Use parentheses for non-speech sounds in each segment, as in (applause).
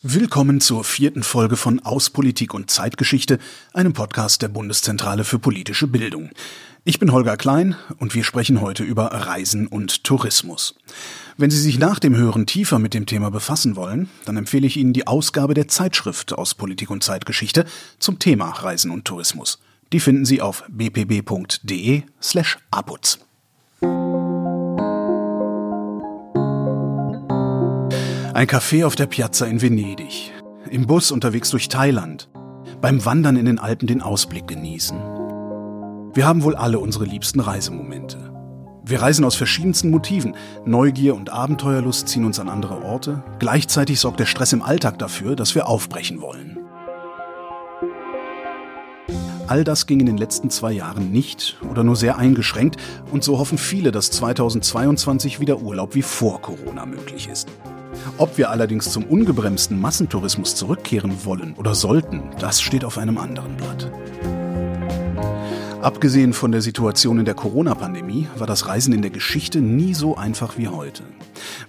Willkommen zur vierten Folge von Auspolitik und Zeitgeschichte, einem Podcast der Bundeszentrale für politische Bildung. Ich bin Holger Klein und wir sprechen heute über Reisen und Tourismus. Wenn Sie sich nach dem Hören tiefer mit dem Thema befassen wollen, dann empfehle ich Ihnen die Ausgabe der Zeitschrift aus Politik und Zeitgeschichte zum Thema Reisen und Tourismus. Die finden Sie auf bpb.de slash aputz. Ein Café auf der Piazza in Venedig. Im Bus unterwegs durch Thailand. Beim Wandern in den Alpen den Ausblick genießen. Wir haben wohl alle unsere liebsten Reisemomente. Wir reisen aus verschiedensten Motiven. Neugier und Abenteuerlust ziehen uns an andere Orte. Gleichzeitig sorgt der Stress im Alltag dafür, dass wir aufbrechen wollen. All das ging in den letzten zwei Jahren nicht oder nur sehr eingeschränkt und so hoffen viele, dass 2022 wieder Urlaub wie vor Corona möglich ist. Ob wir allerdings zum ungebremsten Massentourismus zurückkehren wollen oder sollten, das steht auf einem anderen Blatt. Abgesehen von der Situation in der Corona-Pandemie war das Reisen in der Geschichte nie so einfach wie heute.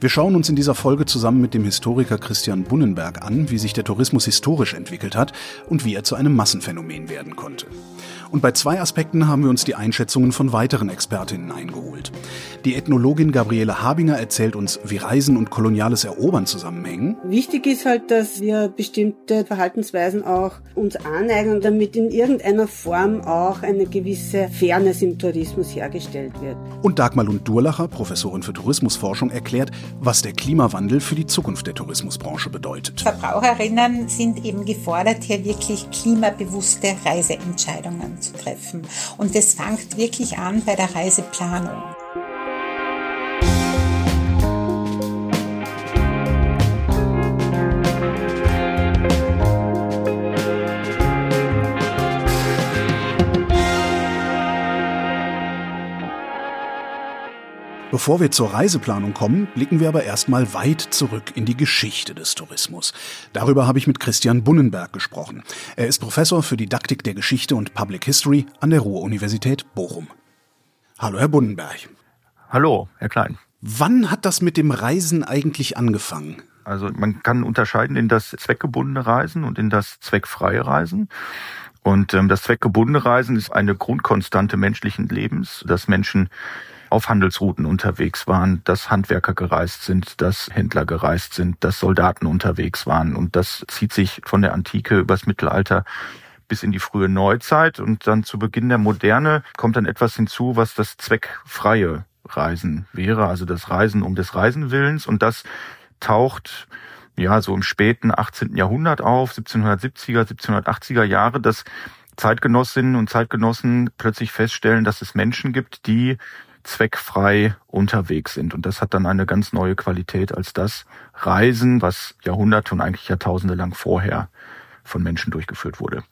Wir schauen uns in dieser Folge zusammen mit dem Historiker Christian Bunnenberg an, wie sich der Tourismus historisch entwickelt hat und wie er zu einem Massenphänomen werden konnte. Und bei zwei Aspekten haben wir uns die Einschätzungen von weiteren Expertinnen eingeholt. Die Ethnologin Gabriele Habinger erzählt uns, wie Reisen und koloniales Erobern zusammenhängen. Wichtig ist halt, dass wir bestimmte Verhaltensweisen auch uns aneignen, damit in irgendeiner Form auch eine gewisse Fairness im Tourismus hergestellt wird. Und Dagmar Lund-Durlacher, Professorin für Tourismusforschung, erklärt, was der Klimawandel für die Zukunft der Tourismusbranche bedeutet. Verbraucherinnen sind eben gefordert, hier wirklich klimabewusste Reiseentscheidungen zu treffen. Und das fängt wirklich an bei der Reiseplanung. Bevor wir zur Reiseplanung kommen, blicken wir aber erstmal weit zurück in die Geschichte des Tourismus. Darüber habe ich mit Christian Bunnenberg gesprochen. Er ist Professor für Didaktik der Geschichte und Public History an der Ruhr-Universität Bochum. Hallo, Herr Bunnenberg. Hallo, Herr Klein. Wann hat das mit dem Reisen eigentlich angefangen? Also man kann unterscheiden in das zweckgebundene Reisen und in das zweckfreie Reisen. Und ähm, das zweckgebundene Reisen ist eine Grundkonstante menschlichen Lebens, dass Menschen auf Handelsrouten unterwegs waren, dass Handwerker gereist sind, dass Händler gereist sind, dass Soldaten unterwegs waren. Und das zieht sich von der Antike übers Mittelalter bis in die frühe Neuzeit. Und dann zu Beginn der Moderne kommt dann etwas hinzu, was das zweckfreie Reisen wäre, also das Reisen um des Reisenwillens. Und das taucht ja so im späten 18. Jahrhundert auf, 1770er, 1780er Jahre, dass Zeitgenossinnen und Zeitgenossen plötzlich feststellen, dass es Menschen gibt, die zweckfrei unterwegs sind. Und das hat dann eine ganz neue Qualität als das Reisen, was Jahrhunderte und eigentlich Jahrtausende lang vorher von Menschen durchgeführt wurde.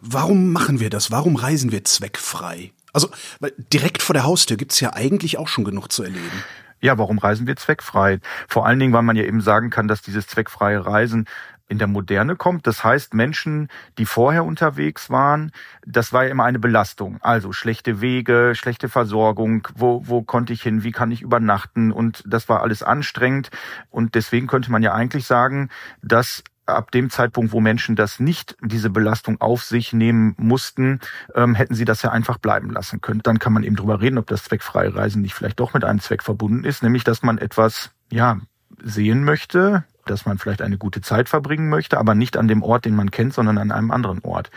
Warum machen wir das? Warum reisen wir zweckfrei? Also, weil direkt vor der Haustür gibt's ja eigentlich auch schon genug zu erleben. Ja, warum reisen wir zweckfrei? Vor allen Dingen, weil man ja eben sagen kann, dass dieses zweckfreie Reisen in der Moderne kommt. Das heißt, Menschen, die vorher unterwegs waren, das war ja immer eine Belastung. Also schlechte Wege, schlechte Versorgung, wo, wo konnte ich hin, wie kann ich übernachten und das war alles anstrengend. Und deswegen könnte man ja eigentlich sagen, dass ab dem Zeitpunkt, wo Menschen das nicht, diese Belastung auf sich nehmen mussten, ähm, hätten sie das ja einfach bleiben lassen können. Dann kann man eben drüber reden, ob das zweckfreie Reisen nicht vielleicht doch mit einem Zweck verbunden ist, nämlich dass man etwas, ja, sehen möchte, dass man vielleicht eine gute Zeit verbringen möchte, aber nicht an dem Ort, den man kennt, sondern an einem anderen Ort.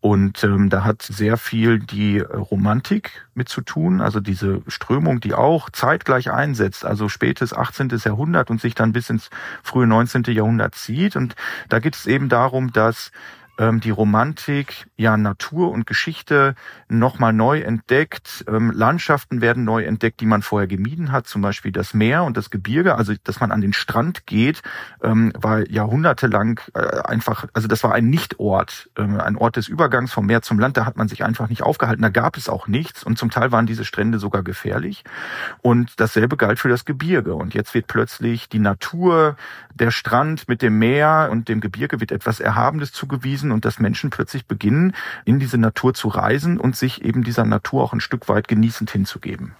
Und ähm, da hat sehr viel die Romantik mit zu tun, also diese Strömung, die auch zeitgleich einsetzt, also spätes 18. Jahrhundert und sich dann bis ins frühe 19. Jahrhundert zieht. Und da geht es eben darum, dass ähm, die Romantik, ja Natur und Geschichte nochmal neu entdeckt. Ähm, Landschaften werden neu entdeckt, die man vorher gemieden hat, zum Beispiel das Meer und das Gebirge. Also dass man an den Strand geht, ähm, war jahrhundertelang äh, einfach, also das war ein Nichtort, ähm, ein Ort des Übergangs vom Meer zum Land. Da hat man sich einfach nicht aufgehalten. Da gab es auch nichts und zum Teil waren diese Strände sogar gefährlich. Und dasselbe galt für das Gebirge. Und jetzt wird plötzlich die Natur, der Strand mit dem Meer und dem Gebirge wird etwas Erhabenes zugewiesen und dass Menschen plötzlich beginnen, in diese Natur zu reisen und sich eben dieser Natur auch ein Stück weit genießend hinzugeben.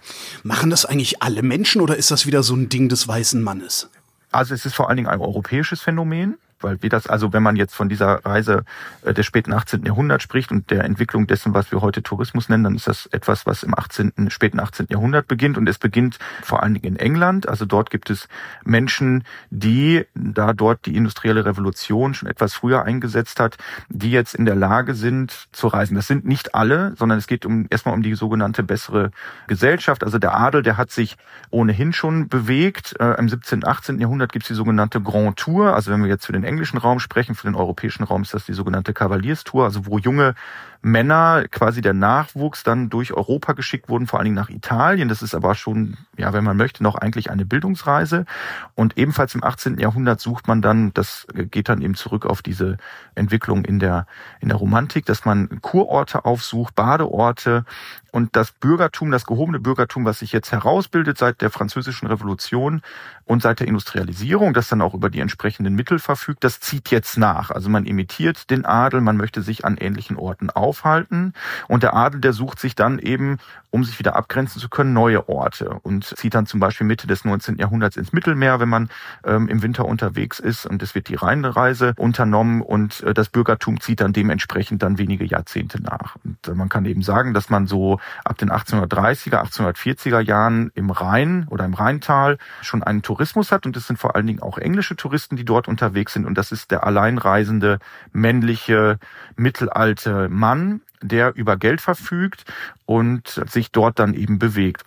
Machen das eigentlich alle Menschen oder ist das wieder so ein Ding des weißen Mannes? Also es ist vor allen Dingen ein europäisches Phänomen. Weil wir das, also wenn man jetzt von dieser Reise äh, des späten 18. Jahrhunderts spricht und der Entwicklung dessen, was wir heute Tourismus nennen, dann ist das etwas, was im 18., späten 18. Jahrhundert beginnt und es beginnt vor allen Dingen in England. Also dort gibt es Menschen, die, da dort die industrielle Revolution schon etwas früher eingesetzt hat, die jetzt in der Lage sind zu reisen. Das sind nicht alle, sondern es geht um erstmal um die sogenannte bessere Gesellschaft. Also der Adel, der hat sich ohnehin schon bewegt. Äh, Im 17., 18. Jahrhundert gibt es die sogenannte Grand Tour. Also wenn wir jetzt für den englischen Raum sprechen, für den europäischen Raum ist das die sogenannte Kavalierstour, also wo junge Männer, quasi der Nachwuchs, dann durch Europa geschickt wurden, vor allen Dingen nach Italien. Das ist aber schon, ja, wenn man möchte, noch eigentlich eine Bildungsreise. Und ebenfalls im 18. Jahrhundert sucht man dann, das geht dann eben zurück auf diese Entwicklung in der, in der Romantik, dass man Kurorte aufsucht, Badeorte, und das Bürgertum, das gehobene Bürgertum, was sich jetzt herausbildet seit der französischen Revolution und seit der Industrialisierung, das dann auch über die entsprechenden Mittel verfügt, das zieht jetzt nach. Also man imitiert den Adel, man möchte sich an ähnlichen Orten aufhalten und der Adel, der sucht sich dann eben, um sich wieder abgrenzen zu können, neue Orte und zieht dann zum Beispiel Mitte des 19. Jahrhunderts ins Mittelmeer, wenn man ähm, im Winter unterwegs ist und es wird die Rheinreise unternommen und äh, das Bürgertum zieht dann dementsprechend dann wenige Jahrzehnte nach. Und äh, man kann eben sagen, dass man so ab den 1830er, 1840er Jahren im Rhein oder im Rheintal schon einen Tourismus hat und es sind vor allen Dingen auch englische Touristen, die dort unterwegs sind und das ist der alleinreisende männliche mittelalte Mann, der über Geld verfügt und sich dort dann eben bewegt.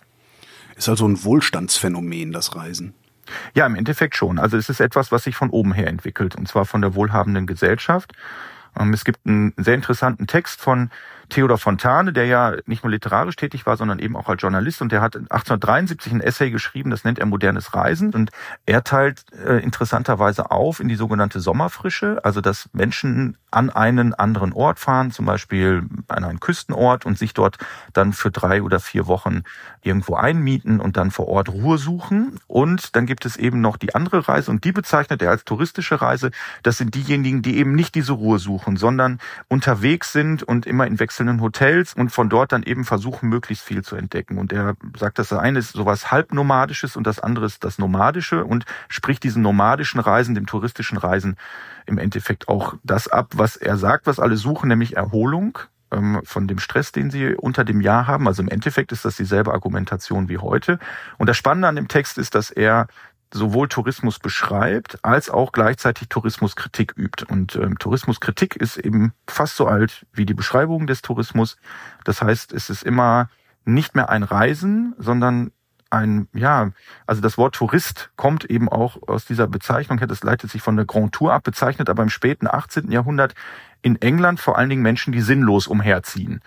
Ist also ein Wohlstandsphänomen, das Reisen. Ja, im Endeffekt schon. Also es ist etwas, was sich von oben her entwickelt, und zwar von der wohlhabenden Gesellschaft. Ähm, es gibt einen sehr interessanten Text von Theodor Fontane, der ja nicht nur literarisch tätig war, sondern eben auch als Journalist und der hat 1873 ein Essay geschrieben, das nennt er modernes Reisen und er teilt äh, interessanterweise auf in die sogenannte Sommerfrische, also dass Menschen an einen anderen Ort fahren, zum Beispiel an einen Küstenort und sich dort dann für drei oder vier Wochen irgendwo einmieten und dann vor Ort Ruhe suchen. Und dann gibt es eben noch die andere Reise und die bezeichnet er als touristische Reise. Das sind diejenigen, die eben nicht diese Ruhe suchen, sondern unterwegs sind und immer in wechselnden Hotels und von dort dann eben versuchen, möglichst viel zu entdecken. Und er sagt, das eine ist sowas halbnomadisches und das andere ist das nomadische und spricht diesen nomadischen Reisen, dem touristischen Reisen im Endeffekt auch das ab, was er sagt, was alle suchen, nämlich Erholung ähm, von dem Stress, den sie unter dem Jahr haben. Also im Endeffekt ist das dieselbe Argumentation wie heute. Und das Spannende an dem Text ist, dass er sowohl Tourismus beschreibt, als auch gleichzeitig Tourismuskritik übt. Und ähm, Tourismuskritik ist eben fast so alt wie die Beschreibung des Tourismus. Das heißt, es ist immer nicht mehr ein Reisen, sondern ein, ja, also das Wort Tourist kommt eben auch aus dieser Bezeichnung das leitet sich von der Grand Tour ab, bezeichnet aber im späten 18. Jahrhundert in England vor allen Dingen Menschen, die sinnlos umherziehen.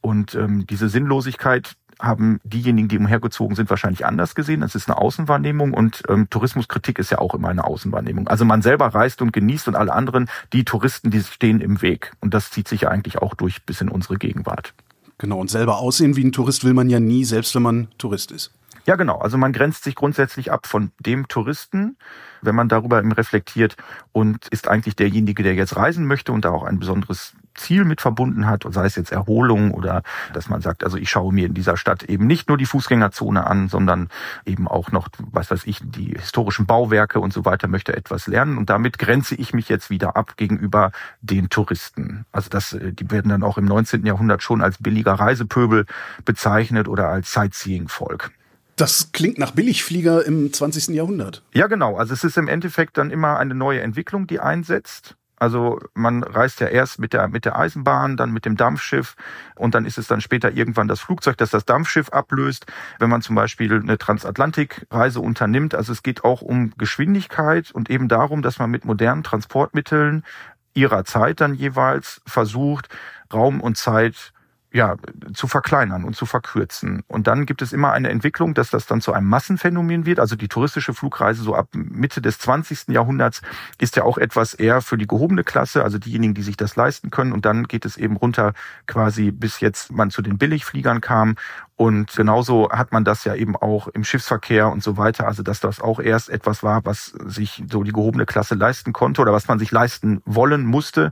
Und ähm, diese Sinnlosigkeit haben diejenigen, die umhergezogen sind, wahrscheinlich anders gesehen. Das ist eine Außenwahrnehmung und ähm, Tourismuskritik ist ja auch immer eine Außenwahrnehmung. Also man selber reist und genießt und alle anderen, die Touristen, die stehen im Weg. Und das zieht sich ja eigentlich auch durch bis in unsere Gegenwart. Genau, und selber aussehen wie ein Tourist will man ja nie, selbst wenn man Tourist ist. Ja, genau. Also man grenzt sich grundsätzlich ab von dem Touristen, wenn man darüber reflektiert und ist eigentlich derjenige, der jetzt reisen möchte und da auch ein besonderes Ziel mit verbunden hat, sei es jetzt Erholung oder dass man sagt, also ich schaue mir in dieser Stadt eben nicht nur die Fußgängerzone an, sondern eben auch noch, was weiß ich, die historischen Bauwerke und so weiter, möchte etwas lernen und damit grenze ich mich jetzt wieder ab gegenüber den Touristen. Also das, äh, die werden dann auch im 19. Jahrhundert schon als billiger Reisepöbel bezeichnet oder als Sightseeing-Volk. Das klingt nach Billigflieger im 20. Jahrhundert. Ja, genau. Also es ist im Endeffekt dann immer eine neue Entwicklung, die einsetzt. Also man reist ja erst mit der, mit der Eisenbahn, dann mit dem Dampfschiff und dann ist es dann später irgendwann das Flugzeug, das das Dampfschiff ablöst, wenn man zum Beispiel eine Transatlantikreise unternimmt. Also es geht auch um Geschwindigkeit und eben darum, dass man mit modernen Transportmitteln ihrer Zeit dann jeweils versucht, Raum und Zeit ja, zu verkleinern und zu verkürzen. Und dann gibt es immer eine Entwicklung, dass das dann zu einem Massenphänomen wird. Also die touristische Flugreise so ab Mitte des 20. Jahrhunderts ist ja auch etwas eher für die gehobene Klasse, also diejenigen, die sich das leisten können. Und dann geht es eben runter quasi bis jetzt man zu den Billigfliegern kam. Und genauso hat man das ja eben auch im Schiffsverkehr und so weiter. Also dass das auch erst etwas war, was sich so die gehobene Klasse leisten konnte oder was man sich leisten wollen musste.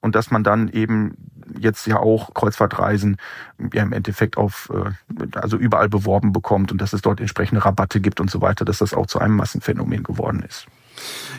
Und dass man dann eben jetzt ja auch Kreuzfahrtreisen ja im Endeffekt auf, äh, also überall beworben bekommt und dass es dort entsprechende Rabatte gibt und so weiter, dass das auch zu einem Massenphänomen geworden ist.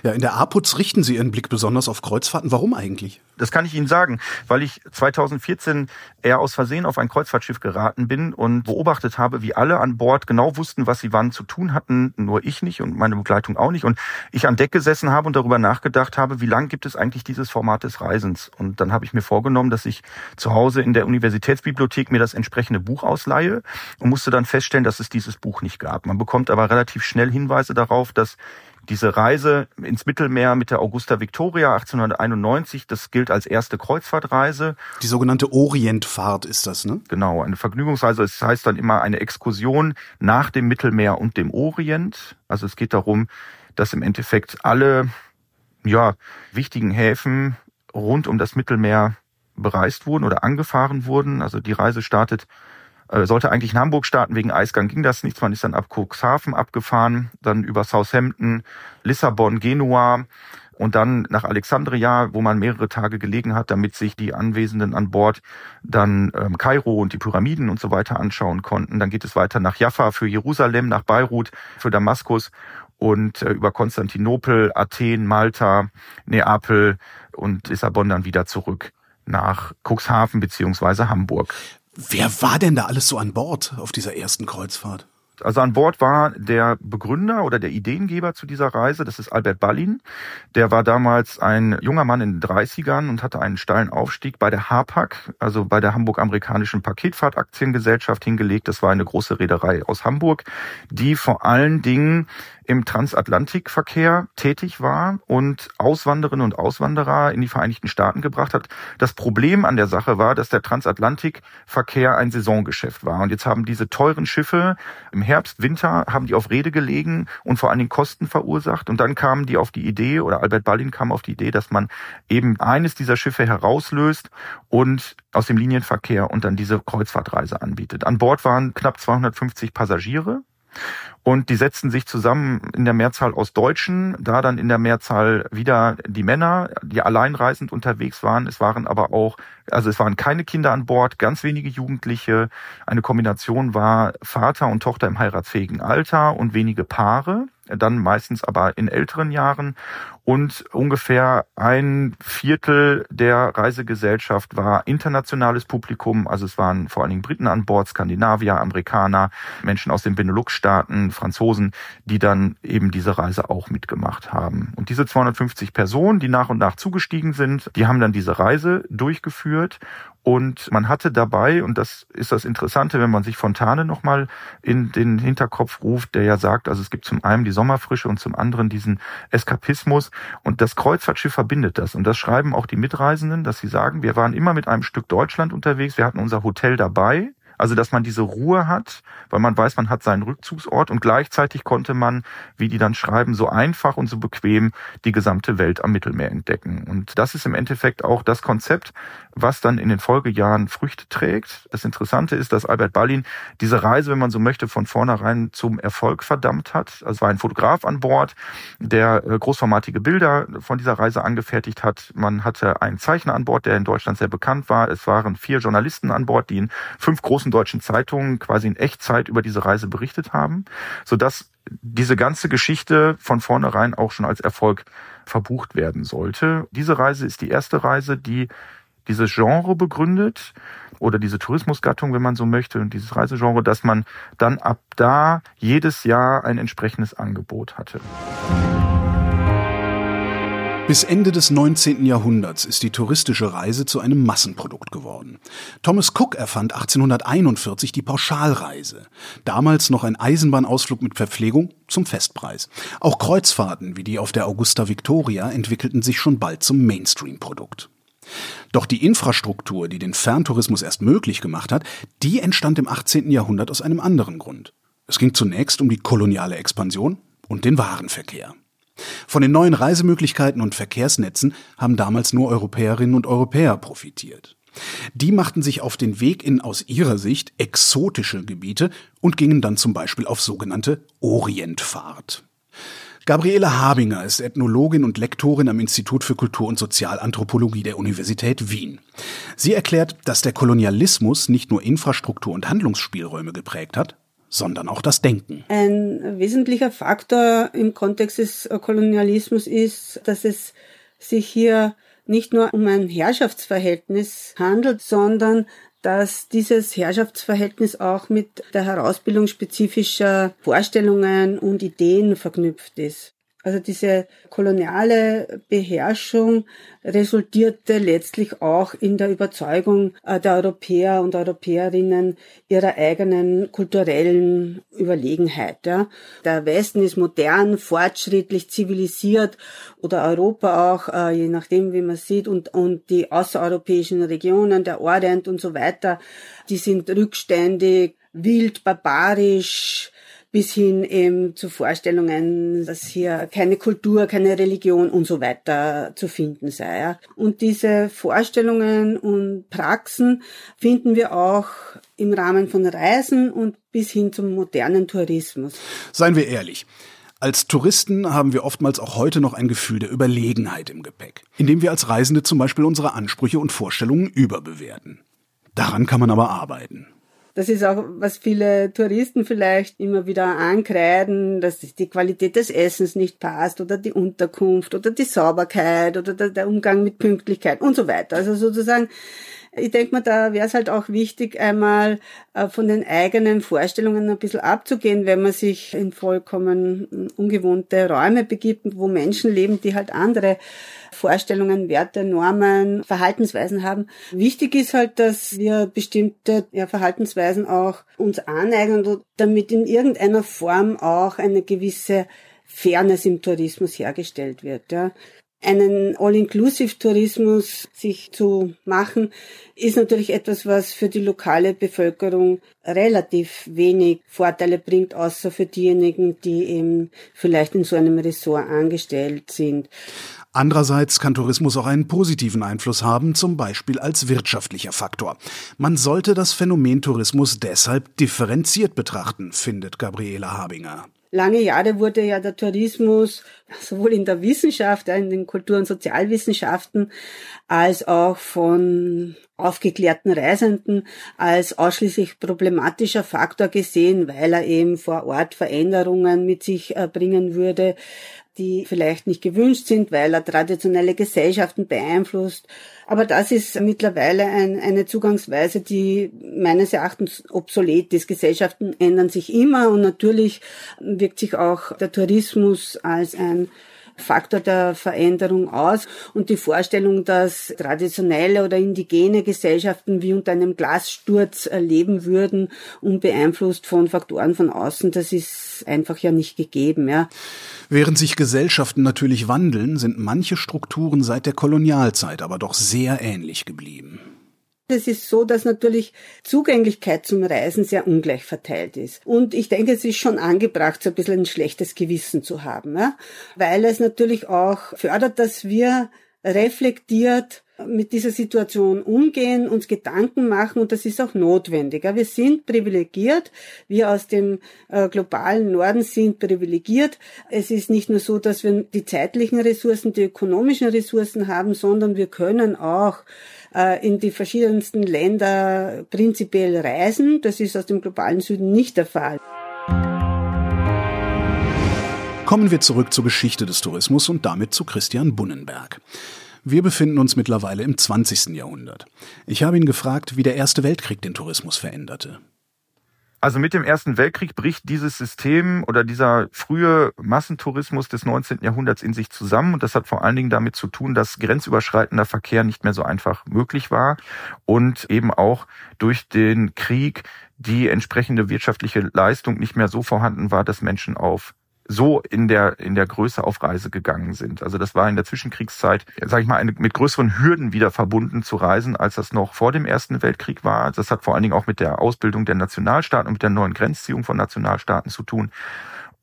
Ja, in der APUZ richten Sie Ihren Blick besonders auf Kreuzfahrten. Warum eigentlich? Das kann ich Ihnen sagen, weil ich 2014 eher aus Versehen auf ein Kreuzfahrtschiff geraten bin und beobachtet habe, wie alle an Bord genau wussten, was sie wann zu tun hatten, nur ich nicht und meine Begleitung auch nicht. Und ich an Deck gesessen habe und darüber nachgedacht habe, wie lang gibt es eigentlich dieses Format des Reisens? Und dann habe ich mir vorgenommen, dass ich zu Hause in der Universitätsbibliothek mir das entsprechende Buch ausleihe und musste dann feststellen, dass es dieses Buch nicht gab. Man bekommt aber relativ schnell Hinweise darauf, dass diese Reise ins Mittelmeer mit der Augusta Victoria 1891, das gilt als erste Kreuzfahrtreise. Die sogenannte Orientfahrt ist das, ne? Genau, eine Vergnügungsreise. Es das heißt dann immer eine Exkursion nach dem Mittelmeer und dem Orient. Also es geht darum, dass im Endeffekt alle ja, wichtigen Häfen rund um das Mittelmeer bereist wurden oder angefahren wurden. Also die Reise startet sollte eigentlich in Hamburg starten, wegen Eisgang ging das nichts. Man ist dann ab Cuxhaven abgefahren, dann über Southampton, Lissabon, Genua und dann nach Alexandria, wo man mehrere Tage gelegen hat, damit sich die Anwesenden an Bord dann ähm, Kairo und die Pyramiden und so weiter anschauen konnten. Dann geht es weiter nach Jaffa für Jerusalem, nach Beirut für Damaskus und äh, über Konstantinopel, Athen, Malta, Neapel und Lissabon dann wieder zurück nach Cuxhaven beziehungsweise Hamburg. Wer war denn da alles so an Bord auf dieser ersten Kreuzfahrt? Also an Bord war der Begründer oder der Ideengeber zu dieser Reise, das ist Albert Ballin. Der war damals ein junger Mann in den 30ern und hatte einen steilen Aufstieg bei der HAPAC, also bei der Hamburg-Amerikanischen Paketfahrtaktiengesellschaft hingelegt. Das war eine große Reederei aus Hamburg, die vor allen Dingen im Transatlantikverkehr tätig war und Auswanderinnen und Auswanderer in die Vereinigten Staaten gebracht hat. Das Problem an der Sache war, dass der Transatlantikverkehr ein Saisongeschäft war. Und jetzt haben diese teuren Schiffe im Herbst, Winter, haben die auf Rede gelegen und vor allen Dingen Kosten verursacht. Und dann kamen die auf die Idee, oder Albert Ballin kam auf die Idee, dass man eben eines dieser Schiffe herauslöst und aus dem Linienverkehr und dann diese Kreuzfahrtreise anbietet. An Bord waren knapp 250 Passagiere. Und die setzten sich zusammen in der Mehrzahl aus Deutschen, da dann in der Mehrzahl wieder die Männer, die alleinreisend unterwegs waren. Es waren aber auch, also es waren keine Kinder an Bord, ganz wenige Jugendliche. Eine Kombination war Vater und Tochter im heiratsfähigen Alter und wenige Paare dann meistens aber in älteren Jahren. Und ungefähr ein Viertel der Reisegesellschaft war internationales Publikum. Also es waren vor allen Dingen Briten an Bord, Skandinavier, Amerikaner, Menschen aus den Benelux-Staaten, Franzosen, die dann eben diese Reise auch mitgemacht haben. Und diese 250 Personen, die nach und nach zugestiegen sind, die haben dann diese Reise durchgeführt und man hatte dabei, und das ist das Interessante, wenn man sich Fontane nochmal in den Hinterkopf ruft, der ja sagt, also es gibt zum einen die Sommerfrische und zum anderen diesen Eskapismus. Und das Kreuzfahrtschiff verbindet das. Und das schreiben auch die Mitreisenden, dass sie sagen, wir waren immer mit einem Stück Deutschland unterwegs, wir hatten unser Hotel dabei also, dass man diese Ruhe hat, weil man weiß, man hat seinen Rückzugsort und gleichzeitig konnte man, wie die dann schreiben, so einfach und so bequem die gesamte Welt am Mittelmeer entdecken. Und das ist im Endeffekt auch das Konzept, was dann in den Folgejahren Früchte trägt. Das Interessante ist, dass Albert Ballin diese Reise, wenn man so möchte, von vornherein zum Erfolg verdammt hat. Also es war ein Fotograf an Bord, der äh, großformatige Bilder von dieser Reise angefertigt hat. Man hatte einen Zeichner an Bord, der in Deutschland sehr bekannt war. Es waren vier Journalisten an Bord, die in fünf großen großen deutschen Zeitungen quasi in Echtzeit über diese Reise berichtet haben, sodass diese ganze Geschichte von vornherein auch schon als Erfolg verbucht werden sollte. Diese Reise ist die erste Reise, die dieses Genre begründet oder diese Tourismusgattung, wenn man so möchte, und dieses Reisegenre, dass man dann ab da jedes Jahr ein entsprechendes Angebot hatte. Bis Ende des 19. Jahrhunderts ist die touristische Reise zu einem Massenprodukt geworden. Thomas Cook erfand 1841 die Pauschalreise. Damals noch ein Eisenbahnausflug mit Verpflegung zum Festpreis. Auch Kreuzfahrten wie die auf der Augusta Victoria entwickelten sich schon bald zum Mainstream-Produkt. Doch die Infrastruktur, die den Ferntourismus erst möglich gemacht hat, die entstand im 18. Jahrhundert aus einem anderen Grund. Es ging zunächst um die koloniale Expansion und den Warenverkehr. Von den neuen Reisemöglichkeiten und Verkehrsnetzen haben damals nur Europäerinnen und Europäer profitiert. Die machten sich auf den Weg in aus ihrer Sicht exotische Gebiete und gingen dann zum Beispiel auf sogenannte Orientfahrt. Gabriele Habinger ist Ethnologin und Lektorin am Institut für Kultur- und Sozialanthropologie der Universität Wien. Sie erklärt, dass der Kolonialismus nicht nur Infrastruktur und Handlungsspielräume geprägt hat, sondern auch das Denken. Ein wesentlicher Faktor im Kontext des Kolonialismus ist, dass es sich hier nicht nur um ein Herrschaftsverhältnis handelt, sondern dass dieses Herrschaftsverhältnis auch mit der Herausbildung spezifischer Vorstellungen und Ideen verknüpft ist. Also diese koloniale Beherrschung resultierte letztlich auch in der Überzeugung äh, der Europäer und Europäerinnen ihrer eigenen kulturellen Überlegenheit. Der Westen ist modern, fortschrittlich, zivilisiert oder Europa auch, äh, je nachdem, wie man sieht, und, und die außereuropäischen Regionen, der Orient und so weiter, die sind rückständig, wild, barbarisch, bis hin eben zu Vorstellungen, dass hier keine Kultur, keine Religion und so weiter zu finden sei. Und diese Vorstellungen und Praxen finden wir auch im Rahmen von Reisen und bis hin zum modernen Tourismus. Seien wir ehrlich. Als Touristen haben wir oftmals auch heute noch ein Gefühl der Überlegenheit im Gepäck, indem wir als Reisende zum Beispiel unsere Ansprüche und Vorstellungen überbewerten. Daran kann man aber arbeiten. Das ist auch, was viele Touristen vielleicht immer wieder ankreiden, dass die Qualität des Essens nicht passt oder die Unterkunft oder die Sauberkeit oder der Umgang mit Pünktlichkeit und so weiter. Also sozusagen, ich denke mal, da wäre es halt auch wichtig, einmal äh, von den eigenen Vorstellungen ein bisschen abzugehen, wenn man sich in vollkommen ungewohnte Räume begibt, wo Menschen leben, die halt andere Vorstellungen, Werte, Normen, Verhaltensweisen haben. Wichtig ist halt, dass wir bestimmte ja, Verhaltensweisen auch uns aneignen damit in irgendeiner Form auch eine gewisse Fairness im Tourismus hergestellt wird. Ja einen All-Inclusive-Tourismus sich zu machen, ist natürlich etwas, was für die lokale Bevölkerung relativ wenig Vorteile bringt, außer für diejenigen, die eben vielleicht in so einem Ressort angestellt sind. Andererseits kann Tourismus auch einen positiven Einfluss haben, zum Beispiel als wirtschaftlicher Faktor. Man sollte das Phänomen Tourismus deshalb differenziert betrachten, findet Gabriela Habinger. Lange Jahre wurde ja der Tourismus sowohl in der Wissenschaft, in den Kultur- und Sozialwissenschaften, als auch von aufgeklärten Reisenden als ausschließlich problematischer Faktor gesehen, weil er eben vor Ort Veränderungen mit sich äh, bringen würde, die vielleicht nicht gewünscht sind, weil er traditionelle Gesellschaften beeinflusst. Aber das ist mittlerweile ein, eine Zugangsweise, die meines Erachtens obsolet ist. Gesellschaften ändern sich immer und natürlich wirkt sich auch der Tourismus als ein Faktor der Veränderung aus und die Vorstellung, dass traditionelle oder indigene Gesellschaften wie unter einem Glassturz leben würden, unbeeinflusst von Faktoren von außen, das ist einfach ja nicht gegeben, ja. Während sich Gesellschaften natürlich wandeln, sind manche Strukturen seit der Kolonialzeit aber doch sehr ähnlich geblieben. Es ist so, dass natürlich Zugänglichkeit zum Reisen sehr ungleich verteilt ist. Und ich denke, es ist schon angebracht, so ein bisschen ein schlechtes Gewissen zu haben, ja? weil es natürlich auch fördert, dass wir reflektiert mit dieser Situation umgehen, uns Gedanken machen und das ist auch notwendig. Wir sind privilegiert, wir aus dem äh, globalen Norden sind privilegiert. Es ist nicht nur so, dass wir die zeitlichen Ressourcen, die ökonomischen Ressourcen haben, sondern wir können auch in die verschiedensten Länder prinzipiell reisen. Das ist aus dem globalen Süden nicht der Fall. Kommen wir zurück zur Geschichte des Tourismus und damit zu Christian Bunnenberg. Wir befinden uns mittlerweile im 20. Jahrhundert. Ich habe ihn gefragt, wie der Erste Weltkrieg den Tourismus veränderte. Also mit dem Ersten Weltkrieg bricht dieses System oder dieser frühe Massentourismus des 19. Jahrhunderts in sich zusammen. Und das hat vor allen Dingen damit zu tun, dass grenzüberschreitender Verkehr nicht mehr so einfach möglich war und eben auch durch den Krieg die entsprechende wirtschaftliche Leistung nicht mehr so vorhanden war, dass Menschen auf so in der in der Größe auf Reise gegangen sind. Also das war in der Zwischenkriegszeit, sage ich mal, eine, mit größeren Hürden wieder verbunden zu reisen, als das noch vor dem Ersten Weltkrieg war. Das hat vor allen Dingen auch mit der Ausbildung der Nationalstaaten und mit der neuen Grenzziehung von Nationalstaaten zu tun.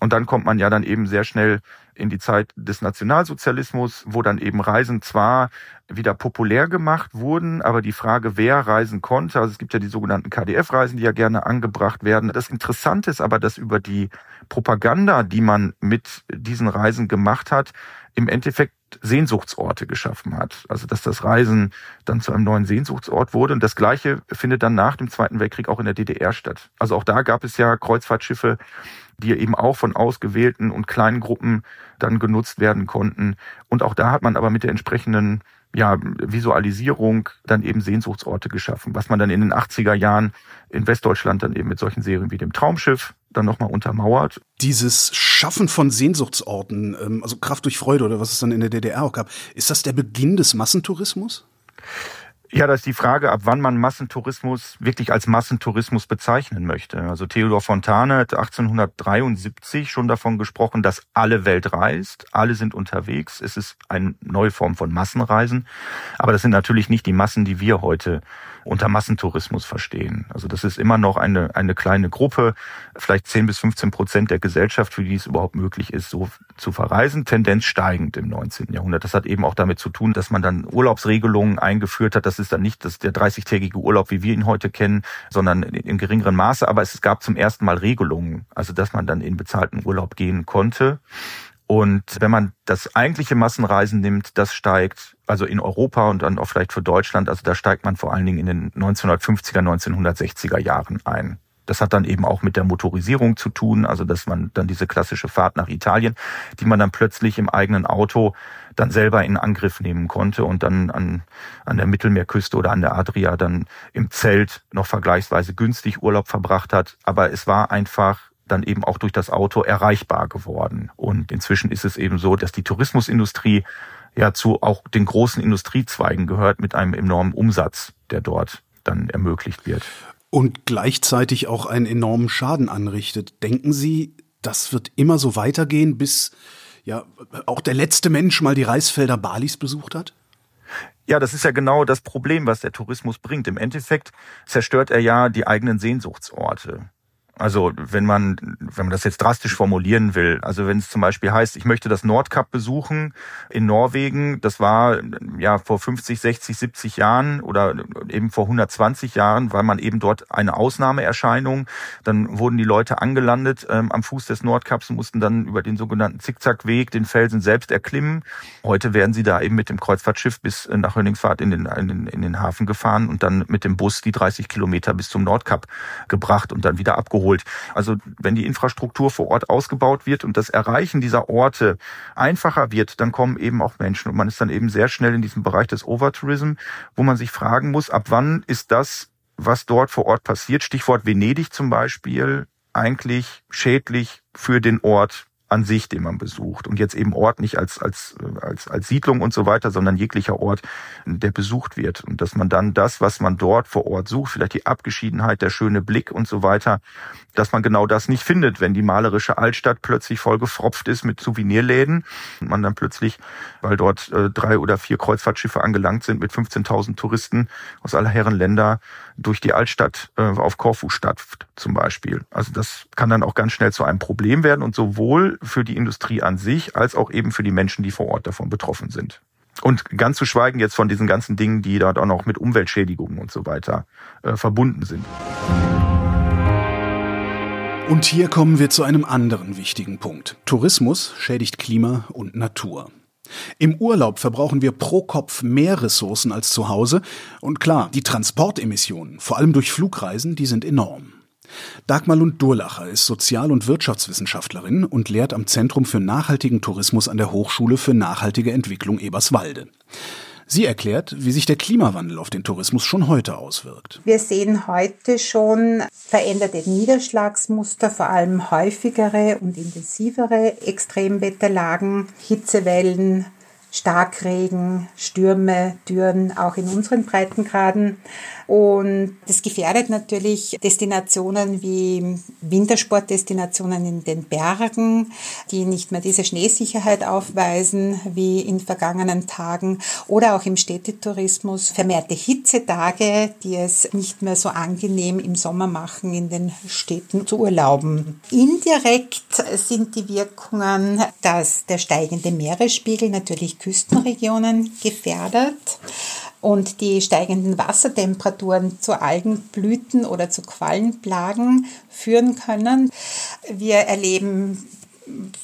Und dann kommt man ja dann eben sehr schnell in die Zeit des Nationalsozialismus, wo dann eben Reisen zwar wieder populär gemacht wurden, aber die Frage, wer reisen konnte, also es gibt ja die sogenannten KDF-Reisen, die ja gerne angebracht werden. Das Interessante ist aber, dass über die Propaganda, die man mit diesen Reisen gemacht hat, im Endeffekt Sehnsuchtsorte geschaffen hat. Also dass das Reisen dann zu einem neuen Sehnsuchtsort wurde. Und das Gleiche findet dann nach dem Zweiten Weltkrieg auch in der DDR statt. Also auch da gab es ja Kreuzfahrtschiffe, die eben auch von ausgewählten und kleinen Gruppen dann genutzt werden konnten. Und auch da hat man aber mit der entsprechenden ja, Visualisierung dann eben Sehnsuchtsorte geschaffen, was man dann in den 80er Jahren in Westdeutschland dann eben mit solchen Serien wie dem Traumschiff dann nochmal untermauert. Dieses Schaffen von Sehnsuchtsorten, ähm, also Kraft durch Freude oder was es dann in der DDR auch gab, ist das der Beginn des Massentourismus? Ja, das ist die Frage, ab wann man Massentourismus wirklich als Massentourismus bezeichnen möchte. Also Theodor Fontane hat 1873 schon davon gesprochen, dass alle Welt reist, alle sind unterwegs. Es ist eine neue Form von Massenreisen. Aber das sind natürlich nicht die Massen, die wir heute unter Massentourismus verstehen. Also das ist immer noch eine, eine kleine Gruppe, vielleicht 10 bis 15 Prozent der Gesellschaft, für die es überhaupt möglich ist, so zu verreisen, Tendenz steigend im 19. Jahrhundert. Das hat eben auch damit zu tun, dass man dann Urlaubsregelungen eingeführt hat. Das ist dann nicht das, der 30-tägige Urlaub, wie wir ihn heute kennen, sondern in, in geringeren Maße. Aber es gab zum ersten Mal Regelungen, also dass man dann in bezahlten Urlaub gehen konnte. Und wenn man das eigentliche Massenreisen nimmt, das steigt also in Europa und dann auch vielleicht für Deutschland, also da steigt man vor allen Dingen in den 1950er, 1960er Jahren ein. Das hat dann eben auch mit der Motorisierung zu tun, also dass man dann diese klassische Fahrt nach Italien, die man dann plötzlich im eigenen Auto dann selber in Angriff nehmen konnte und dann an, an der Mittelmeerküste oder an der Adria dann im Zelt noch vergleichsweise günstig Urlaub verbracht hat. Aber es war einfach dann eben auch durch das Auto erreichbar geworden. Und inzwischen ist es eben so, dass die Tourismusindustrie ja zu auch den großen Industriezweigen gehört mit einem enormen Umsatz, der dort dann ermöglicht wird. Und gleichzeitig auch einen enormen Schaden anrichtet. Denken Sie, das wird immer so weitergehen, bis ja auch der letzte Mensch mal die Reisfelder Balis besucht hat? Ja, das ist ja genau das Problem, was der Tourismus bringt. Im Endeffekt zerstört er ja die eigenen Sehnsuchtsorte. Also wenn man, wenn man das jetzt drastisch formulieren will, also wenn es zum Beispiel heißt, ich möchte das Nordkap besuchen in Norwegen, das war ja vor 50, 60, 70 Jahren oder eben vor 120 Jahren, weil man eben dort eine Ausnahmeerscheinung, dann wurden die Leute angelandet ähm, am Fuß des Nordkaps und mussten dann über den sogenannten Zickzackweg den Felsen selbst erklimmen. Heute werden sie da eben mit dem Kreuzfahrtschiff bis nach Hönningsfahrt in den, in den, in den Hafen gefahren und dann mit dem Bus die 30 Kilometer bis zum Nordkap gebracht und dann wieder abgeholt geholt. Also wenn die Infrastruktur vor Ort ausgebaut wird und das Erreichen dieser Orte einfacher wird, dann kommen eben auch Menschen und man ist dann eben sehr schnell in diesem Bereich des Overtourism, wo man sich fragen muss, ab wann ist das, was dort vor Ort passiert, Stichwort Venedig zum Beispiel, eigentlich schädlich für den Ort an sich, den man besucht. Und jetzt eben Ort nicht als, als, als, als Siedlung und so weiter, sondern jeglicher Ort, der besucht wird. Und dass man dann das, was man dort vor Ort sucht, vielleicht die Abgeschiedenheit, der schöne Blick und so weiter, dass man genau das nicht findet, wenn die malerische Altstadt plötzlich vollgefropft ist mit Souvenirläden und man dann plötzlich, weil dort äh, drei oder vier Kreuzfahrtschiffe angelangt sind mit 15.000 Touristen aus aller Herren Länder durch die Altstadt äh, auf Korfu stapft zum Beispiel. Also das kann dann auch ganz schnell zu einem Problem werden und sowohl für die Industrie an sich als auch eben für die Menschen, die vor Ort davon betroffen sind. Und ganz zu schweigen jetzt von diesen ganzen Dingen, die dort auch noch mit Umweltschädigungen und so weiter äh, verbunden sind. Und hier kommen wir zu einem anderen wichtigen Punkt. Tourismus schädigt Klima und Natur. Im Urlaub verbrauchen wir pro Kopf mehr Ressourcen als zu Hause und klar, die Transportemissionen, vor allem durch Flugreisen, die sind enorm. Dagmar Lund-Durlacher ist Sozial- und Wirtschaftswissenschaftlerin und lehrt am Zentrum für nachhaltigen Tourismus an der Hochschule für nachhaltige Entwicklung Eberswalde. Sie erklärt, wie sich der Klimawandel auf den Tourismus schon heute auswirkt. Wir sehen heute schon veränderte Niederschlagsmuster, vor allem häufigere und intensivere Extremwetterlagen, Hitzewellen, Starkregen, Stürme, Dürren auch in unseren Breitengraden. Und das gefährdet natürlich Destinationen wie Wintersportdestinationen in den Bergen, die nicht mehr diese Schneesicherheit aufweisen wie in vergangenen Tagen oder auch im Städtetourismus vermehrte Hitzetage, die es nicht mehr so angenehm im Sommer machen, in den Städten zu urlauben. Indirekt sind die Wirkungen, dass der steigende Meeresspiegel natürlich Küstenregionen gefährdet und die steigenden Wassertemperaturen zu Algenblüten oder zu Quallenplagen führen können. Wir erleben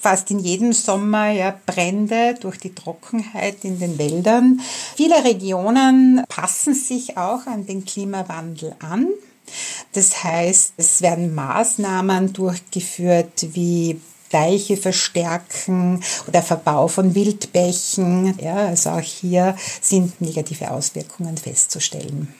fast in jedem Sommer ja Brände durch die Trockenheit in den Wäldern. Viele Regionen passen sich auch an den Klimawandel an. Das heißt, es werden Maßnahmen durchgeführt wie Deiche verstärken oder Verbau von Wildbächen. Ja, also auch hier sind negative Auswirkungen festzustellen.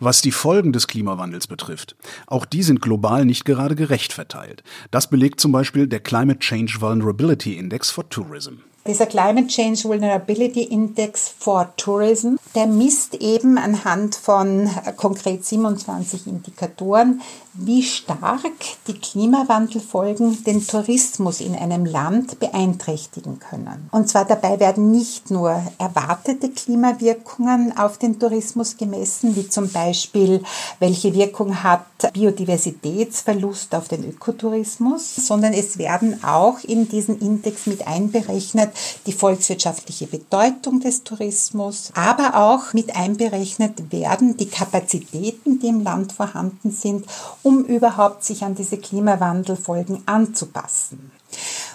Was die Folgen des Klimawandels betrifft, auch die sind global nicht gerade gerecht verteilt. Das belegt zum Beispiel der Climate Change Vulnerability Index for Tourism. Dieser Climate Change Vulnerability Index for Tourism, der misst eben anhand von äh, konkret 27 Indikatoren, wie stark die Klimawandelfolgen den Tourismus in einem Land beeinträchtigen können. Und zwar dabei werden nicht nur erwartete Klimawirkungen auf den Tourismus gemessen, wie zum Beispiel, welche Wirkung hat Biodiversitätsverlust auf den Ökotourismus, sondern es werden auch in diesen Index mit einberechnet die volkswirtschaftliche Bedeutung des Tourismus, aber auch mit einberechnet werden die Kapazitäten, die im Land vorhanden sind, um überhaupt sich an diese Klimawandelfolgen anzupassen.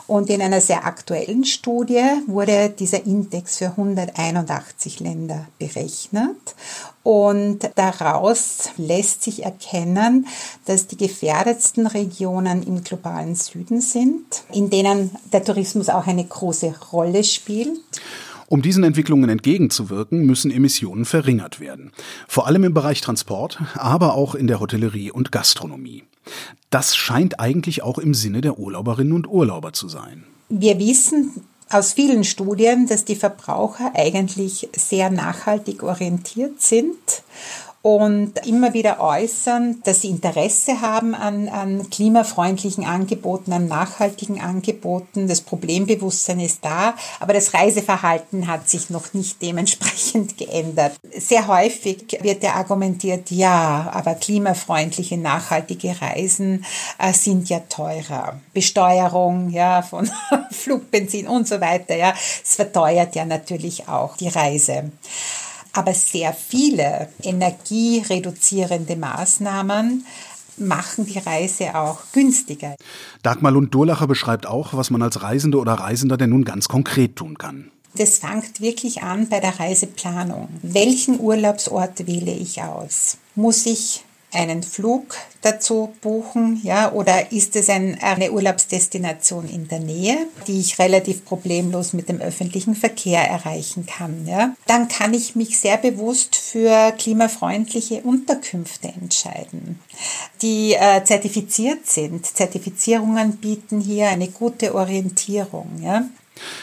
Und in einer sehr aktuellen Studie wurde dieser Index für 181 Länder berechnet. Und daraus lässt sich erkennen, dass die gefährdetsten Regionen im globalen Süden sind, in denen der Tourismus auch eine große Rolle spielt. Um diesen Entwicklungen entgegenzuwirken, müssen Emissionen verringert werden. Vor allem im Bereich Transport, aber auch in der Hotellerie und Gastronomie. Das scheint eigentlich auch im Sinne der Urlauberinnen und Urlauber zu sein. Wir wissen aus vielen Studien, dass die Verbraucher eigentlich sehr nachhaltig orientiert sind und immer wieder äußern, dass sie Interesse haben an, an klimafreundlichen Angeboten, an nachhaltigen Angeboten. Das Problembewusstsein ist da, aber das Reiseverhalten hat sich noch nicht dementsprechend geändert. Sehr häufig wird ja argumentiert, ja, aber klimafreundliche, nachhaltige Reisen äh, sind ja teurer. Besteuerung, ja, von (laughs) Flugbenzin und so weiter, ja, es verteuert ja natürlich auch die Reise aber sehr viele energiereduzierende Maßnahmen machen die Reise auch günstiger. Dagmar Lund-Durlacher beschreibt auch, was man als Reisende oder Reisender denn nun ganz konkret tun kann. Das fängt wirklich an bei der Reiseplanung. Welchen Urlaubsort wähle ich aus? Muss ich einen Flug dazu buchen, ja, oder ist es ein, eine Urlaubsdestination in der Nähe, die ich relativ problemlos mit dem öffentlichen Verkehr erreichen kann, ja? Dann kann ich mich sehr bewusst für klimafreundliche Unterkünfte entscheiden, die äh, zertifiziert sind. Zertifizierungen bieten hier eine gute Orientierung, ja.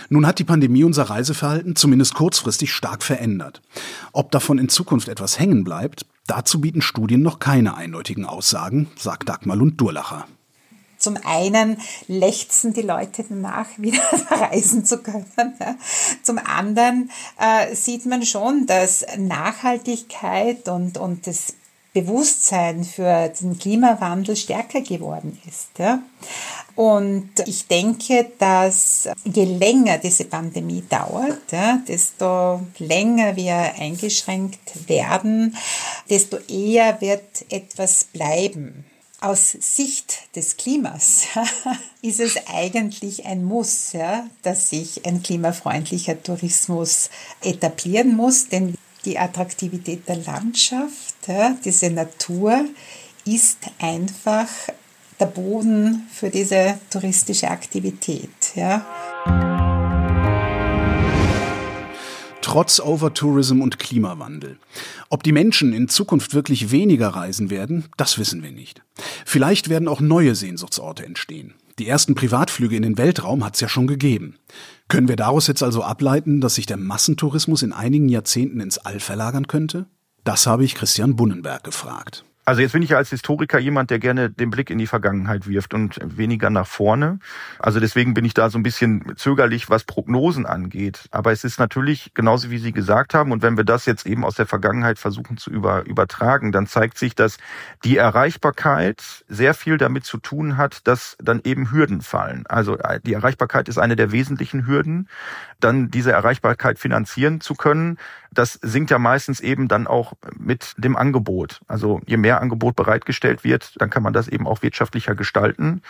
Nun hat die Pandemie unser Reiseverhalten zumindest kurzfristig stark verändert. Ob davon in Zukunft etwas hängen bleibt, dazu bieten Studien noch keine eindeutigen Aussagen, sagt Dagmar Lund-Durlacher. Zum einen lechzen die Leute danach, (laughs) wieder reisen zu können. Zum anderen äh, sieht man schon, dass Nachhaltigkeit und, und das Bewusstsein für den Klimawandel stärker geworden ist. Ja. Und ich denke, dass je länger diese Pandemie dauert, ja, desto länger wir eingeschränkt werden, desto eher wird etwas bleiben. Aus Sicht des Klimas (laughs) ist es eigentlich ein Muss, ja, dass sich ein klimafreundlicher Tourismus etablieren muss, denn die Attraktivität der Landschaft, ja, diese Natur ist einfach der Boden für diese touristische Aktivität. Ja. Trotz Overtourism und Klimawandel. Ob die Menschen in Zukunft wirklich weniger reisen werden, das wissen wir nicht. Vielleicht werden auch neue Sehnsuchtsorte entstehen. Die ersten Privatflüge in den Weltraum hat es ja schon gegeben. Können wir daraus jetzt also ableiten, dass sich der Massentourismus in einigen Jahrzehnten ins All verlagern könnte? Das habe ich Christian Bunnenberg gefragt. Also jetzt bin ich ja als Historiker jemand, der gerne den Blick in die Vergangenheit wirft und weniger nach vorne. Also deswegen bin ich da so ein bisschen zögerlich, was Prognosen angeht. Aber es ist natürlich genauso, wie Sie gesagt haben. Und wenn wir das jetzt eben aus der Vergangenheit versuchen zu über, übertragen, dann zeigt sich, dass die Erreichbarkeit sehr viel damit zu tun hat, dass dann eben Hürden fallen. Also die Erreichbarkeit ist eine der wesentlichen Hürden. Dann diese Erreichbarkeit finanzieren zu können, das sinkt ja meistens eben dann auch mit dem Angebot. Also je mehr Angebot bereitgestellt wird, dann kann man das eben auch wirtschaftlicher gestalten.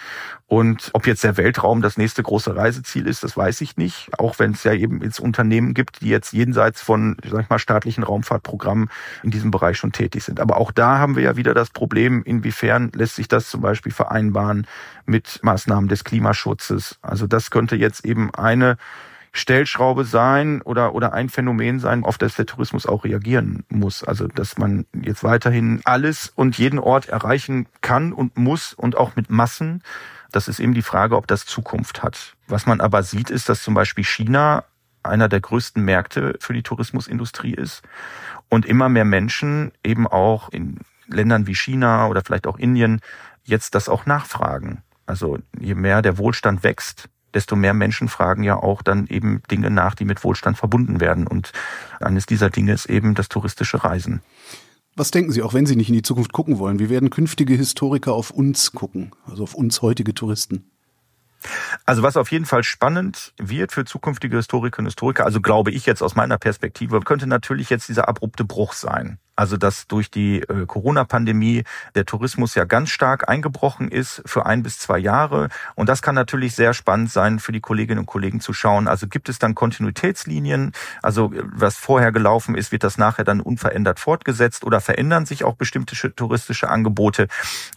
Und ob jetzt der Weltraum das nächste große Reiseziel ist, das weiß ich nicht. Auch wenn es ja eben jetzt Unternehmen gibt, die jetzt jenseits von, sag ich mal, staatlichen Raumfahrtprogrammen in diesem Bereich schon tätig sind. Aber auch da haben wir ja wieder das Problem, inwiefern lässt sich das zum Beispiel vereinbaren mit Maßnahmen des Klimaschutzes. Also das könnte jetzt eben eine Stellschraube sein oder, oder ein Phänomen sein, auf das der Tourismus auch reagieren muss. Also, dass man jetzt weiterhin alles und jeden Ort erreichen kann und muss und auch mit Massen. Das ist eben die Frage, ob das Zukunft hat. Was man aber sieht, ist, dass zum Beispiel China einer der größten Märkte für die Tourismusindustrie ist und immer mehr Menschen eben auch in Ländern wie China oder vielleicht auch Indien jetzt das auch nachfragen. Also je mehr der Wohlstand wächst, desto mehr Menschen fragen ja auch dann eben Dinge nach, die mit Wohlstand verbunden werden. Und eines dieser Dinge ist eben das touristische Reisen. Was denken Sie, auch wenn Sie nicht in die Zukunft gucken wollen, wie werden künftige Historiker auf uns gucken, also auf uns heutige Touristen? Also was auf jeden Fall spannend wird für zukünftige Historikerinnen und Historiker, also glaube ich jetzt aus meiner Perspektive, könnte natürlich jetzt dieser abrupte Bruch sein. Also dass durch die äh, Corona-Pandemie der Tourismus ja ganz stark eingebrochen ist für ein bis zwei Jahre. Und das kann natürlich sehr spannend sein für die Kolleginnen und Kollegen zu schauen. Also gibt es dann Kontinuitätslinien? Also was vorher gelaufen ist, wird das nachher dann unverändert fortgesetzt oder verändern sich auch bestimmte touristische Angebote?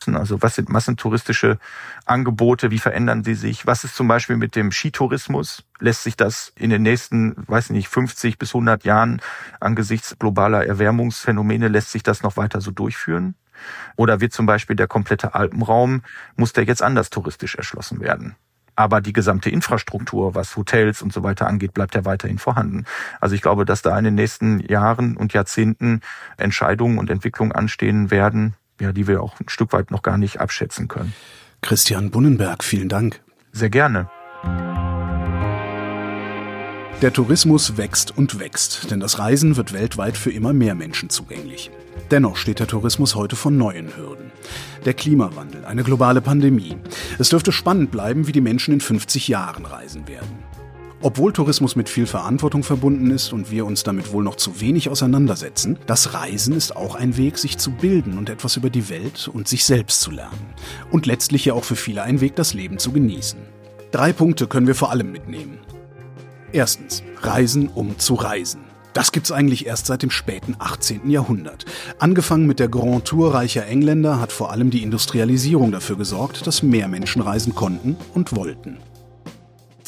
Also was sind massentouristische Angebote? Wie verändern sie sich? Was ist zum Beispiel mit dem Skitourismus? Lässt sich das in den nächsten, weiß ich nicht, 50 bis 100 Jahren angesichts globaler Erwärmungsphänomene Phänomene lässt sich das noch weiter so durchführen? Oder wird zum Beispiel der komplette Alpenraum, muss der jetzt anders touristisch erschlossen werden? Aber die gesamte Infrastruktur, was Hotels und so weiter angeht, bleibt ja weiterhin vorhanden. Also ich glaube, dass da in den nächsten Jahren und Jahrzehnten Entscheidungen und Entwicklungen anstehen werden, ja, die wir auch ein Stück weit noch gar nicht abschätzen können. Christian Bunnenberg, vielen Dank. Sehr gerne. Der Tourismus wächst und wächst, denn das Reisen wird weltweit für immer mehr Menschen zugänglich. Dennoch steht der Tourismus heute vor neuen Hürden. Der Klimawandel, eine globale Pandemie. Es dürfte spannend bleiben, wie die Menschen in 50 Jahren reisen werden. Obwohl Tourismus mit viel Verantwortung verbunden ist und wir uns damit wohl noch zu wenig auseinandersetzen, das Reisen ist auch ein Weg, sich zu bilden und etwas über die Welt und sich selbst zu lernen. Und letztlich ja auch für viele ein Weg, das Leben zu genießen. Drei Punkte können wir vor allem mitnehmen. Erstens, Reisen um zu reisen. Das gibt's eigentlich erst seit dem späten 18. Jahrhundert. Angefangen mit der Grand Tour reicher Engländer hat vor allem die Industrialisierung dafür gesorgt, dass mehr Menschen reisen konnten und wollten.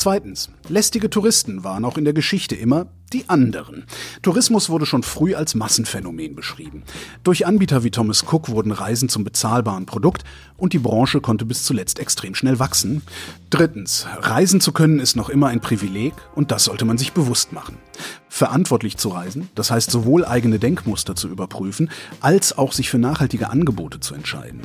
Zweitens, lästige Touristen waren auch in der Geschichte immer die anderen. Tourismus wurde schon früh als Massenphänomen beschrieben. Durch Anbieter wie Thomas Cook wurden Reisen zum bezahlbaren Produkt und die Branche konnte bis zuletzt extrem schnell wachsen. Drittens, reisen zu können ist noch immer ein Privileg und das sollte man sich bewusst machen. Verantwortlich zu reisen, das heißt sowohl eigene Denkmuster zu überprüfen, als auch sich für nachhaltige Angebote zu entscheiden.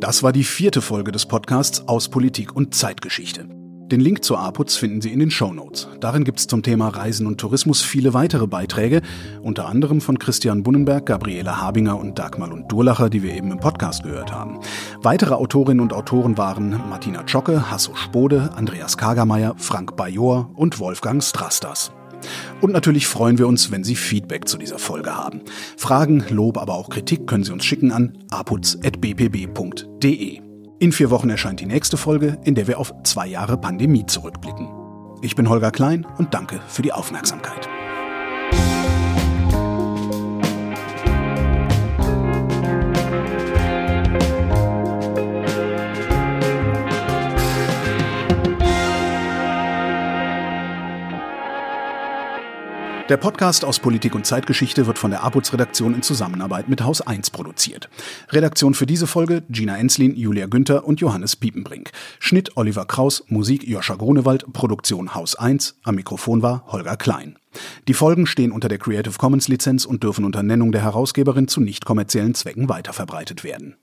Das war die vierte Folge des Podcasts aus Politik und Zeitgeschichte. Den Link zur APUZ finden Sie in den Show Notes. Darin gibt es zum Thema Reisen und Tourismus viele weitere Beiträge, unter anderem von Christian Bunnenberg, Gabriele Habinger und Dagmar und Durlacher, die wir eben im Podcast gehört haben. Weitere Autorinnen und Autoren waren Martina Zschocke, Hasso Spode, Andreas Kagermeier, Frank Bajor und Wolfgang Strastas. Und natürlich freuen wir uns, wenn Sie Feedback zu dieser Folge haben. Fragen, Lob, aber auch Kritik können Sie uns schicken an aputz.bpb.de. In vier Wochen erscheint die nächste Folge, in der wir auf zwei Jahre Pandemie zurückblicken. Ich bin Holger Klein und danke für die Aufmerksamkeit. Der Podcast aus Politik und Zeitgeschichte wird von der APUZ-Redaktion in Zusammenarbeit mit Haus 1 produziert. Redaktion für diese Folge Gina Enslin, Julia Günther und Johannes Piepenbrink. Schnitt Oliver Kraus, Musik Joscha Grunewald, Produktion Haus 1, am Mikrofon war Holger Klein. Die Folgen stehen unter der Creative Commons Lizenz und dürfen unter Nennung der Herausgeberin zu nicht kommerziellen Zwecken weiterverbreitet werden.